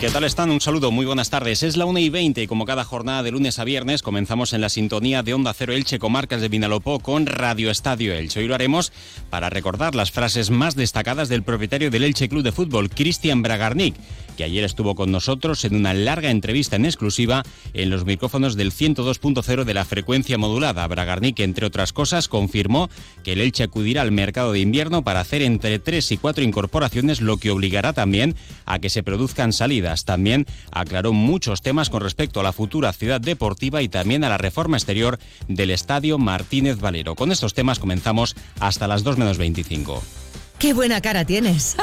¿Qué tal están? Un saludo, muy buenas tardes. Es la 1 y 20 y como cada jornada de lunes a viernes comenzamos en la sintonía de Onda Cero Elche Comarcas de Vinalopó con Radio Estadio Elche. Hoy lo haremos para recordar las frases más destacadas del propietario del Elche Club de Fútbol, Cristian Bragarnik, que ayer estuvo con nosotros en una larga entrevista en exclusiva en los micrófonos del 102.0 de la frecuencia modulada. Bragarnik, entre otras cosas, confirmó que el Elche acudirá al mercado de invierno para hacer entre 3 y 4 incorporaciones, lo que obligará también a que se produzcan salidas también aclaró muchos temas con respecto a la futura ciudad deportiva y también a la reforma exterior del Estadio Martínez Valero. Con estos temas comenzamos hasta las 2 menos 25. ¡Qué buena cara tienes!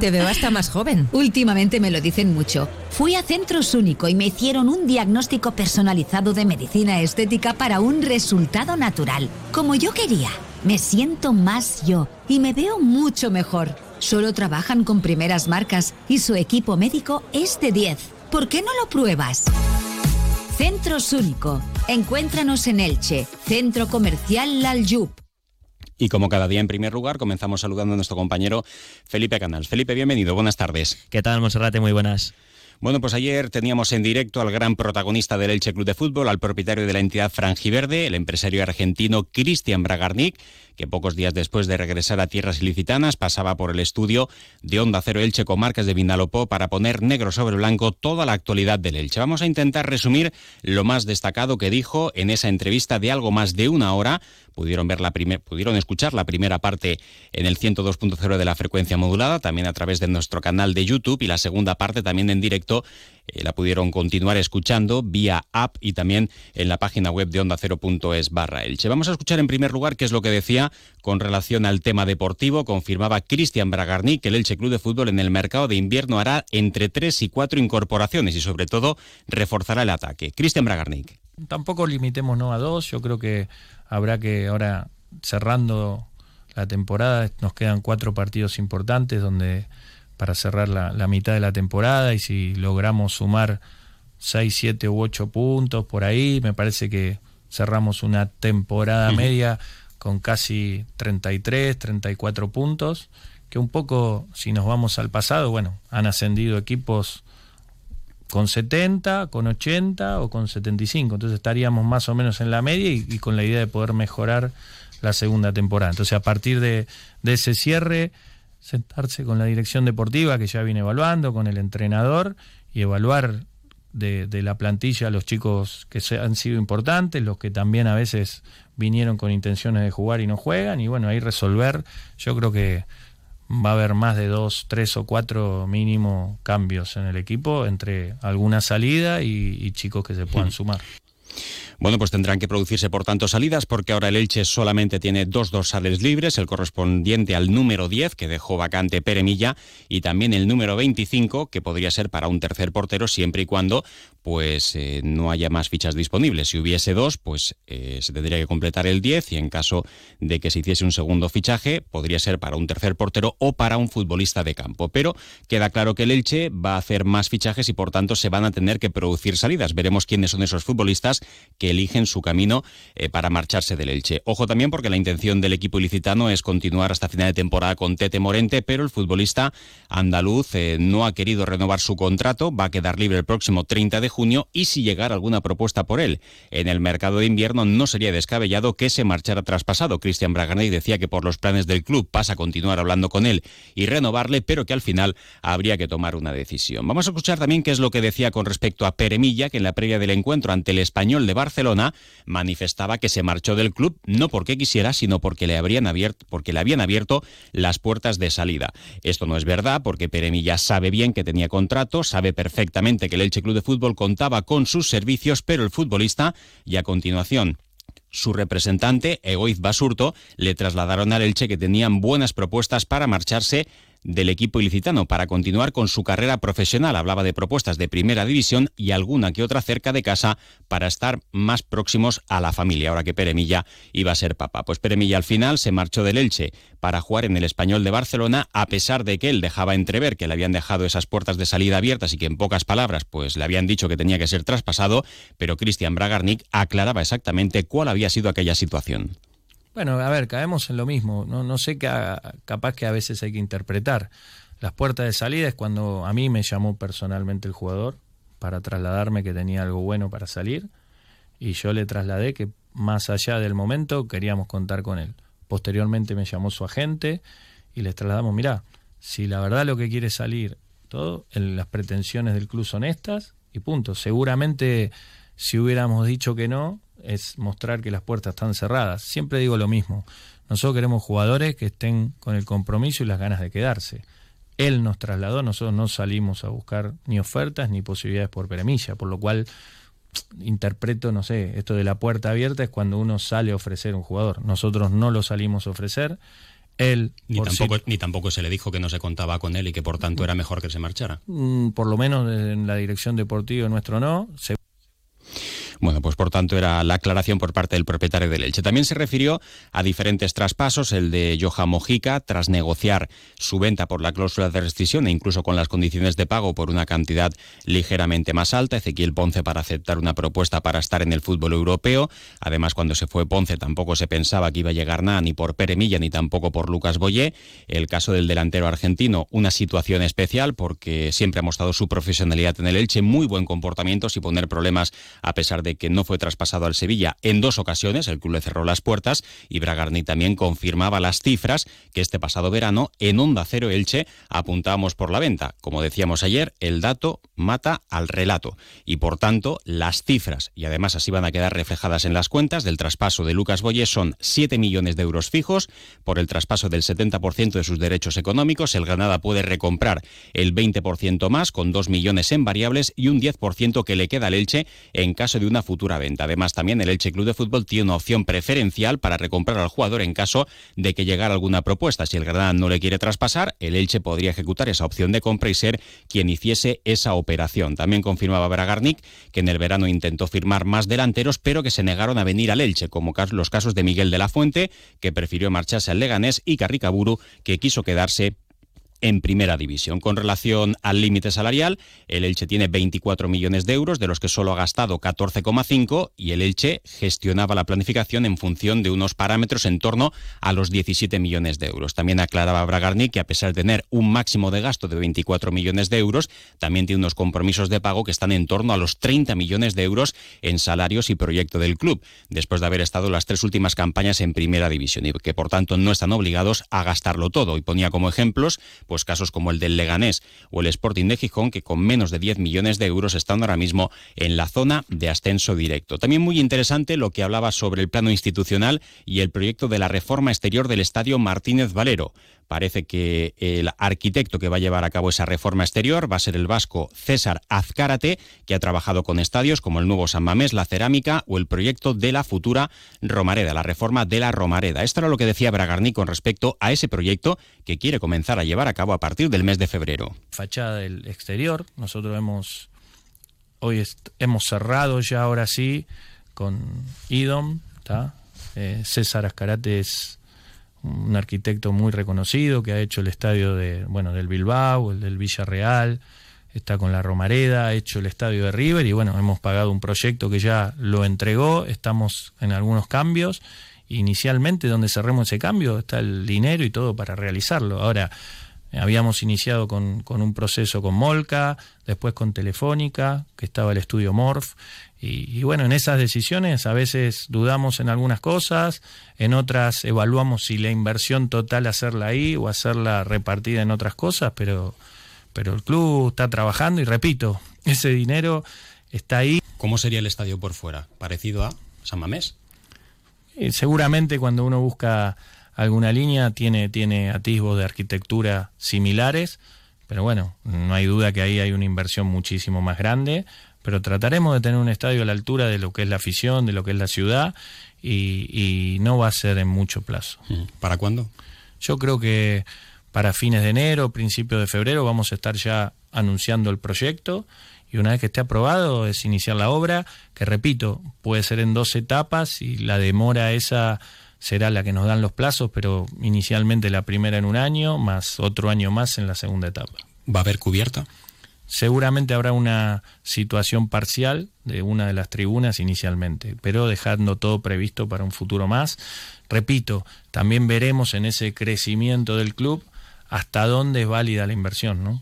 Te veo hasta más joven. Últimamente me lo dicen mucho. Fui a Centros Único y me hicieron un diagnóstico personalizado de medicina estética para un resultado natural, como yo quería. Me siento más yo y me veo mucho mejor. Solo trabajan con primeras marcas y su equipo médico es de 10. ¿Por qué no lo pruebas? Centros Único. Encuéntranos en Elche, Centro Comercial Lalyup. Y como cada día, en primer lugar, comenzamos saludando a nuestro compañero Felipe Canals. Felipe, bienvenido, buenas tardes. ¿Qué tal, Monserrate? Muy buenas. Bueno, pues ayer teníamos en directo al gran protagonista del Elche Club de Fútbol, al propietario de la entidad Frangiverde, el empresario argentino Cristian Bragarnik, que pocos días después de regresar a tierras ilicitanas pasaba por el estudio de Onda Cero Elche Comarcas de Vinalopó para poner negro sobre blanco toda la actualidad del Elche. Vamos a intentar resumir lo más destacado que dijo en esa entrevista de algo más de una hora. Pudieron, ver la pudieron escuchar la primera parte en el 102.0 de la frecuencia modulada, también a través de nuestro canal de YouTube y la segunda parte también en directo eh, la pudieron continuar escuchando vía app y también en la página web de onda cero.es barra Elche. Vamos a escuchar en primer lugar qué es lo que decía con relación al tema deportivo. Confirmaba Cristian Bragarni que el Elche Club de Fútbol en el mercado de invierno hará entre tres y cuatro incorporaciones y sobre todo reforzará el ataque. Cristian Bragarnik. Tampoco limitémonos a dos, yo creo que habrá que ahora cerrando la temporada, nos quedan cuatro partidos importantes donde para cerrar la, mitad de la temporada y si logramos sumar 6, 7 u 8 puntos por ahí, me parece que cerramos una temporada media con casi 33, 34 puntos, que un poco, si nos vamos al pasado, bueno, han ascendido equipos con 70, con 80 o con 75, entonces estaríamos más o menos en la media y, con la idea de poder mejorar la segunda temporada. Entonces a partir de, de ese cierre sentarse con la dirección deportiva que ya viene evaluando, con el entrenador y evaluar de, la plantilla a los chicos que han sido importantes, los que también a veces vinieron con intenciones de jugar y no juegan, y bueno, ahí resolver, yo creo que va a haber más de dos, tres o cuatro mínimo cambios en el equipo entre alguna salida y, y chicos que se puedan sumar. Bueno, pues tendrán que producirse por tanto salidas porque ahora el Elche solamente tiene dos dorsales libres, el correspondiente al número 10 que dejó vacante Peremilla y también el número 25 que podría ser para un tercer portero siempre y cuando pues eh, no haya más fichas disponibles. Si hubiese dos, pues eh, se tendría que completar el 10 y en caso de que se hiciese un segundo fichaje podría ser para un tercer portero o para un futbolista de campo. Pero queda claro que el Elche va a hacer más fichajes y por tanto se van a tener que producir salidas. Veremos quiénes son esos futbolistas que eligen su camino eh, para marcharse del Elche. Ojo también porque la intención del equipo ilicitano es continuar hasta final de temporada con Tete Morente, pero el futbolista andaluz no ha querido renovar su contrato, va a quedar libre el próximo 30 de junio y si llegara alguna propuesta por él en el mercado de invierno no sería descabellado que se marchara traspasado. Cristian Braganey decía que por los planes del club pasa a continuar hablando con él y renovarle, pero que al final habría que tomar una decisión. Vamos a escuchar también qué es lo que decía con respecto a Peremilla, que en la previa del encuentro ante el español de Barcelona manifestaba que se marchó del club no porque quisiera, sino porque le, habrían abierto, porque le habían abierto las puertas de salida. Esto no es verdad porque Peremilla sabe bien que tenía contrato, sabe perfectamente que el Elche Club de Fútbol contaba con sus servicios, pero el futbolista, y a continuación su representante, Egoiz Basurto, le trasladaron al Elche que tenían buenas propuestas para marcharse del equipo ilicitano para continuar con su carrera profesional. Hablaba de propuestas de primera división y alguna que otra cerca de casa para estar más próximos a la familia, ahora que Peremilla iba a ser papá. Pues Peremilla al final se marchó del Elche para jugar en el Español de Barcelona, a pesar de que él dejaba entrever que le habían dejado esas puertas de salida abiertas y que en pocas palabras pues le habían dicho que tenía que ser traspasado, pero Cristian Bragarnik aclaraba exactamente cuál había sido aquella situación. Bueno, a ver, caemos en lo mismo. No, no sé, qué capaz que a veces hay que interpretar. Las puertas de salida es cuando a mí me llamó personalmente el jugador para trasladarme que tenía algo bueno para salir y yo le trasladé que más allá del momento queríamos contar con él. Posteriormente me llamó su agente y les trasladamos, mira, si la verdad lo que quiere salir, todo, en las pretensiones del club son estas y punto. Seguramente si hubiéramos dicho que no, es mostrar que las puertas están cerradas. Siempre digo lo mismo. Nosotros queremos jugadores que estén con el compromiso y las ganas de quedarse. Él nos trasladó, nosotros no salimos a buscar ni ofertas ni posibilidades por peremilla, por lo cual interpreto, no sé, esto de la puerta abierta es cuando uno sale a ofrecer un jugador. Nosotros no lo salimos a ofrecer. Él, ni, tampoco, ni tampoco se le dijo que no se contaba con él y que por tanto era mejor que se marchara. Mm, por lo menos en la dirección deportiva nuestro no. Bueno, pues por tanto era la aclaración por parte del propietario del Elche. También se refirió a diferentes traspasos, el de Johan Mojica, tras negociar su venta por la cláusula de rescisión e incluso con las condiciones de pago por una cantidad ligeramente más alta. Ezequiel Ponce para aceptar una propuesta para estar en el fútbol europeo. Además, cuando se fue Ponce tampoco se pensaba que iba a llegar nada ni por Pere Milla ni tampoco por Lucas Boyé. El caso del delantero argentino, una situación especial porque siempre ha mostrado su profesionalidad en el Elche, muy buen comportamiento sin poner problemas a pesar de de que no fue traspasado al Sevilla en dos ocasiones, el club le cerró las puertas y Bragarni también confirmaba las cifras que este pasado verano en Onda Cero Elche apuntábamos por la venta. Como decíamos ayer, el dato mata al relato y por tanto las cifras, y además así van a quedar reflejadas en las cuentas del traspaso de Lucas Boyes son 7 millones de euros fijos por el traspaso del 70% de sus derechos económicos. El Granada puede recomprar el 20% más con 2 millones en variables y un 10% que le queda al Elche en caso de una futura venta. Además, también el Elche Club de Fútbol tiene una opción preferencial para recomprar al jugador en caso de que llegara alguna propuesta. Si el Granada no le quiere traspasar, el Elche podría ejecutar esa opción de compra y ser quien hiciese esa operación. También confirmaba Bragarnik que en el verano intentó firmar más delanteros, pero que se negaron a venir al Elche, como los casos de Miguel de la Fuente, que prefirió marcharse al Leganés, y Carricaburu, que quiso quedarse en primera división. Con relación al límite salarial, el Elche tiene 24 millones de euros, de los que solo ha gastado 14,5 y el Elche gestionaba la planificación en función de unos parámetros en torno a los 17 millones de euros. También aclaraba Bragarni que a pesar de tener un máximo de gasto de 24 millones de euros, también tiene unos compromisos de pago que están en torno a los 30 millones de euros en salarios y proyecto del club, después de haber estado las tres últimas campañas en primera división y que por tanto no están obligados a gastarlo todo. Y ponía como ejemplos pues casos como el del Leganés o el Sporting de Gijón, que con menos de 10 millones de euros están ahora mismo en la zona de ascenso directo. También muy interesante lo que hablaba sobre el plano institucional y el proyecto de la reforma exterior del Estadio Martínez Valero. Parece que el arquitecto que va a llevar a cabo esa reforma exterior va a ser el vasco César Azcárate, que ha trabajado con estadios como el nuevo San Mamés, la cerámica o el proyecto de la futura Romareda, la reforma de la Romareda. Esto era lo que decía Bragarni con respecto a ese proyecto que quiere comenzar a llevar a cabo a partir del mes de febrero. Fachada del exterior, nosotros hemos hoy hemos cerrado ya ahora sí con IDOM, eh, César Azcárate es un arquitecto muy reconocido que ha hecho el estadio de, bueno, del Bilbao, el del Villarreal, está con la Romareda, ha hecho el estadio de River y bueno, hemos pagado un proyecto que ya lo entregó, estamos en algunos cambios. Inicialmente, donde cerremos ese cambio, está el dinero y todo para realizarlo. Ahora, habíamos iniciado con, con un proceso con Molca, después con Telefónica, que estaba el estudio Morph, y, bueno, en esas decisiones a veces dudamos en algunas cosas, en otras evaluamos si la inversión total hacerla ahí o hacerla repartida en otras cosas, pero, pero el club está trabajando y repito, ese dinero está ahí. ¿Cómo sería el estadio por fuera? ¿Parecido a San Mamés? seguramente cuando uno busca alguna línea tiene, tiene atisbos de arquitectura similares, pero bueno, no hay duda que ahí hay una inversión muchísimo más grande, pero trataremos de tener un estadio a la altura de lo que es la afición, de lo que es la ciudad, y, no va a ser en mucho plazo. ¿Para cuándo? Yo creo que para fines de enero, principios de febrero, vamos a estar ya anunciando el proyecto y una vez que esté aprobado es iniciar la obra, que repito, puede ser en dos etapas y la demora esa será la que nos dan los plazos, pero inicialmente la primera en un año, más otro año más en la segunda etapa. ¿Va a haber cubierta? seguramente habrá una situación parcial de una de las tribunas inicialmente, pero dejando todo previsto para un futuro más. Repito, también veremos en ese crecimiento del club hasta dónde es válida la inversión, ¿no?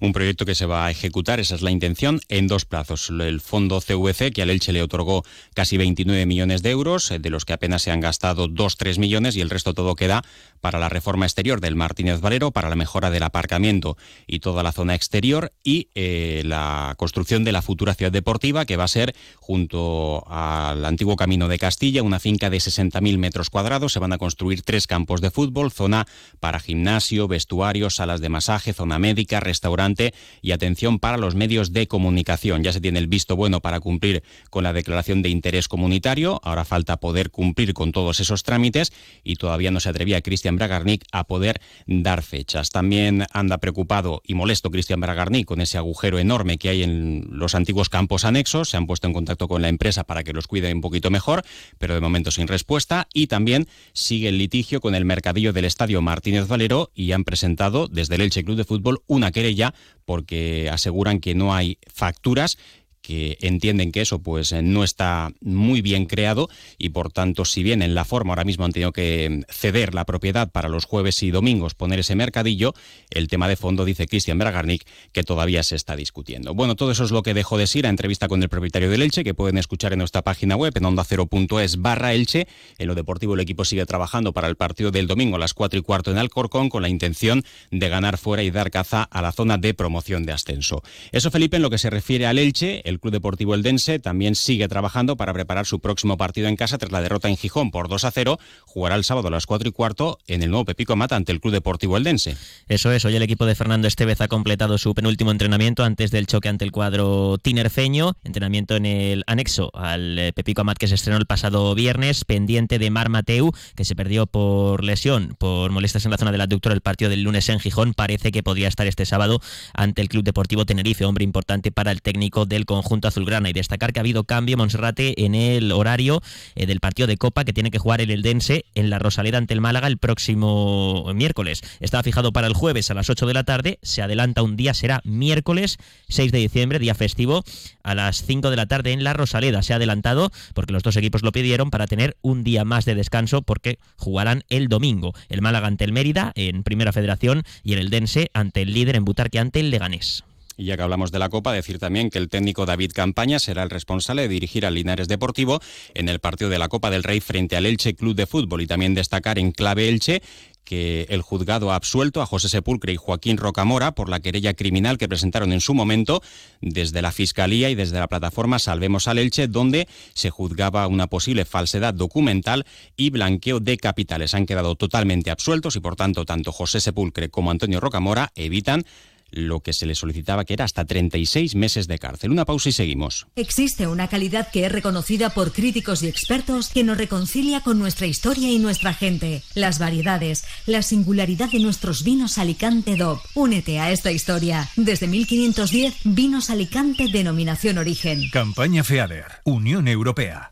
Un proyecto que se va a ejecutar, esa es la intención, en dos plazos. El fondo CVC, que al Elche le otorgó casi 29 millones de euros, de los que apenas se han gastado 2-3 millones y el resto todo queda para la reforma exterior del Martínez Valero, para la mejora del aparcamiento y toda la zona exterior y eh, la construcción de la futura ciudad deportiva que va a ser junto al antiguo Camino de Castilla, una finca de 60.000 metros cuadrados. Se van a construir tres campos de fútbol, zona para gimnasio, vestuario, salas de masaje, zona médica, restaurante y atención para los medios de comunicación. Ya se tiene el visto bueno para cumplir con la declaración de interés comunitario. Ahora falta poder cumplir con todos esos trámites y todavía no se atrevía Cristian Bragarnik a poder dar fechas. También anda preocupado y molesto Cristian Bragarnik con ese agujero enorme que hay en los antiguos campos anexos. Se han puesto en contacto con la empresa para que los cuide un poquito mejor, pero de momento sin respuesta. Y también sigue el litigio con el mercadillo del estadio Martínez Valero y han presentado desde el Elche Club de Fútbol una querella porque aseguran que no hay facturas que entienden que eso pues eh, no está muy bien creado y por tanto si bien en la forma ahora mismo han tenido que ceder la propiedad para los jueves y domingos poner ese mercadillo, el tema de fondo dice Cristian Bragarnik que todavía se está discutiendo. Bueno, todo eso es lo que dejó de decir a entrevista con el propietario del Elche que pueden escuchar en nuestra página web en onda0.es barra Elche. En lo deportivo el equipo sigue trabajando para el partido del domingo a las 4 y cuarto en Alcorcón con la intención de ganar fuera y dar caza a la zona de promoción de ascenso. Eso Felipe en lo que se refiere al Elche, el Club Deportivo Eldense también sigue trabajando para preparar su próximo partido en casa tras la derrota en Gijón por 2 a 0. Jugará el sábado a las 4 y cuarto en el nuevo Pepico Mata ante el Club Deportivo Eldense. Eso es, hoy el equipo de Fernando Estevez ha completado su penúltimo entrenamiento antes del choque ante el cuadro tinerfeño, entrenamiento en el anexo al eh, Pepico Amat que se estrenó el pasado viernes, pendiente de Mar Mateu, que se perdió por lesión, por molestias en la zona del aductor el partido del lunes en Gijón, parece que podría estar este sábado ante el Club Deportivo Tenerife, hombre importante para el técnico del conjunto azul y destacar que ha habido cambio Monserrate en el horario eh, del partido de Copa que tiene que jugar el Eldense en la Rosaleda ante el Málaga el próximo miércoles. Estaba fijado para el jueves a las 8 de la tarde, se adelanta un día, será miércoles 6 de diciembre, día festivo, a las 5 de la tarde en la Rosaleda. Se ha adelantado porque los dos equipos lo pidieron para tener un día más de descanso porque jugarán el domingo. El Málaga ante el Mérida en Primera Federación y el Eldense ante el líder en Butarque ante el Leganés. Y ya que hablamos de la Copa, decir también que el técnico David Campaña será el responsable de dirigir al Linares Deportivo en el partido de la Copa del Rey frente al Elche Club de Fútbol y también destacar en clave Elche que el juzgado ha absuelto a José Sepulcre y Joaquín Rocamora por la querella criminal que presentaron en su momento desde la Fiscalía y desde la plataforma Salvemos al Elche, donde se juzgaba una posible falsedad documental y blanqueo de capitales. Han quedado totalmente absueltos y, por tanto, tanto José Sepulcre como Antonio Rocamora evitan lo que se le solicitaba que era hasta 36 meses de cárcel. Una pausa y seguimos. Existe una calidad que es reconocida por críticos y expertos que nos reconcilia con nuestra historia y nuestra gente. Las variedades, la singularidad de nuestros vinos Alicante DOP. Únete a esta historia. Desde 1510, Vinos Alicante denominación origen. Campaña FEADER, Unión Europea.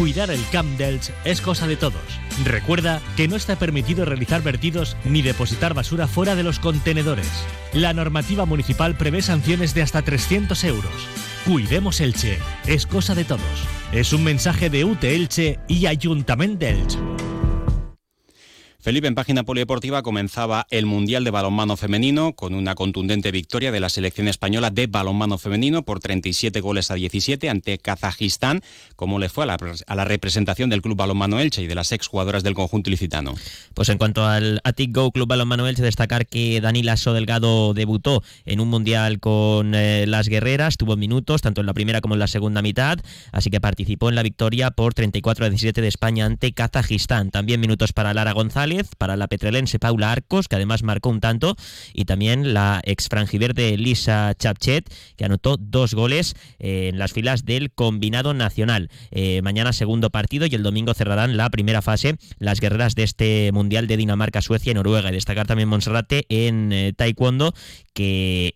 Cuidar el Camp Delch es cosa de todos. Recuerda que no está permitido realizar vertidos ni depositar basura fuera de los contenedores. La normativa municipal prevé sanciones de hasta 300 euros. Cuidemos Elche, es cosa de todos. Es un mensaje de UTE Elche y Ayuntamiento de. Felipe, en página polideportiva comenzaba el Mundial de Balonmano Femenino con una contundente victoria de la selección española de balonmano femenino por 37 goles a 17 ante Kazajistán. ¿Cómo le fue a la, representación del Club Balonmano Elche y de las exjugadoras del conjunto ilicitano? Pues en cuanto al Atic Go Club Balonmano Elche, destacar que Danila Sodelgado debutó en un Mundial con eh, las guerreras, tuvo minutos tanto en la primera como en la segunda mitad, así que participó en la victoria por 34 a 17 de España ante Kazajistán. También minutos para Lara González para la petrelense Paula Arcos, que además marcó un tanto, y también la ex frangiverde Lisa Chapchet, que anotó dos goles eh, en las filas del combinado nacional. Eh, mañana segundo partido y el domingo cerrarán la primera fase las guerreras de este Mundial de Dinamarca, Suecia y Noruega. Y destacar también Monserrate en eh, Taekwondo, que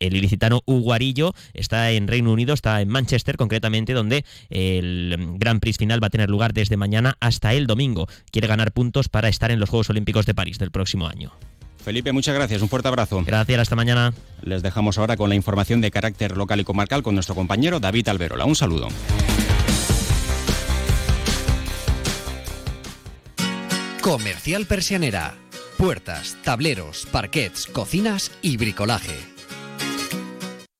el ilicitano Uguarillo está en Reino Unido, está en Manchester concretamente, donde el Gran Prix final va a tener lugar desde mañana hasta el domingo. Quiere ganar puntos para estar en los Juegos Olímpicos de París del próximo año. Felipe, muchas gracias. Un fuerte abrazo. Gracias, hasta mañana. Les dejamos ahora con la información de carácter local y comarcal con nuestro compañero David Alberola. Un saludo. Comercial Persianera. Puertas, tableros, parquets, cocinas y bricolaje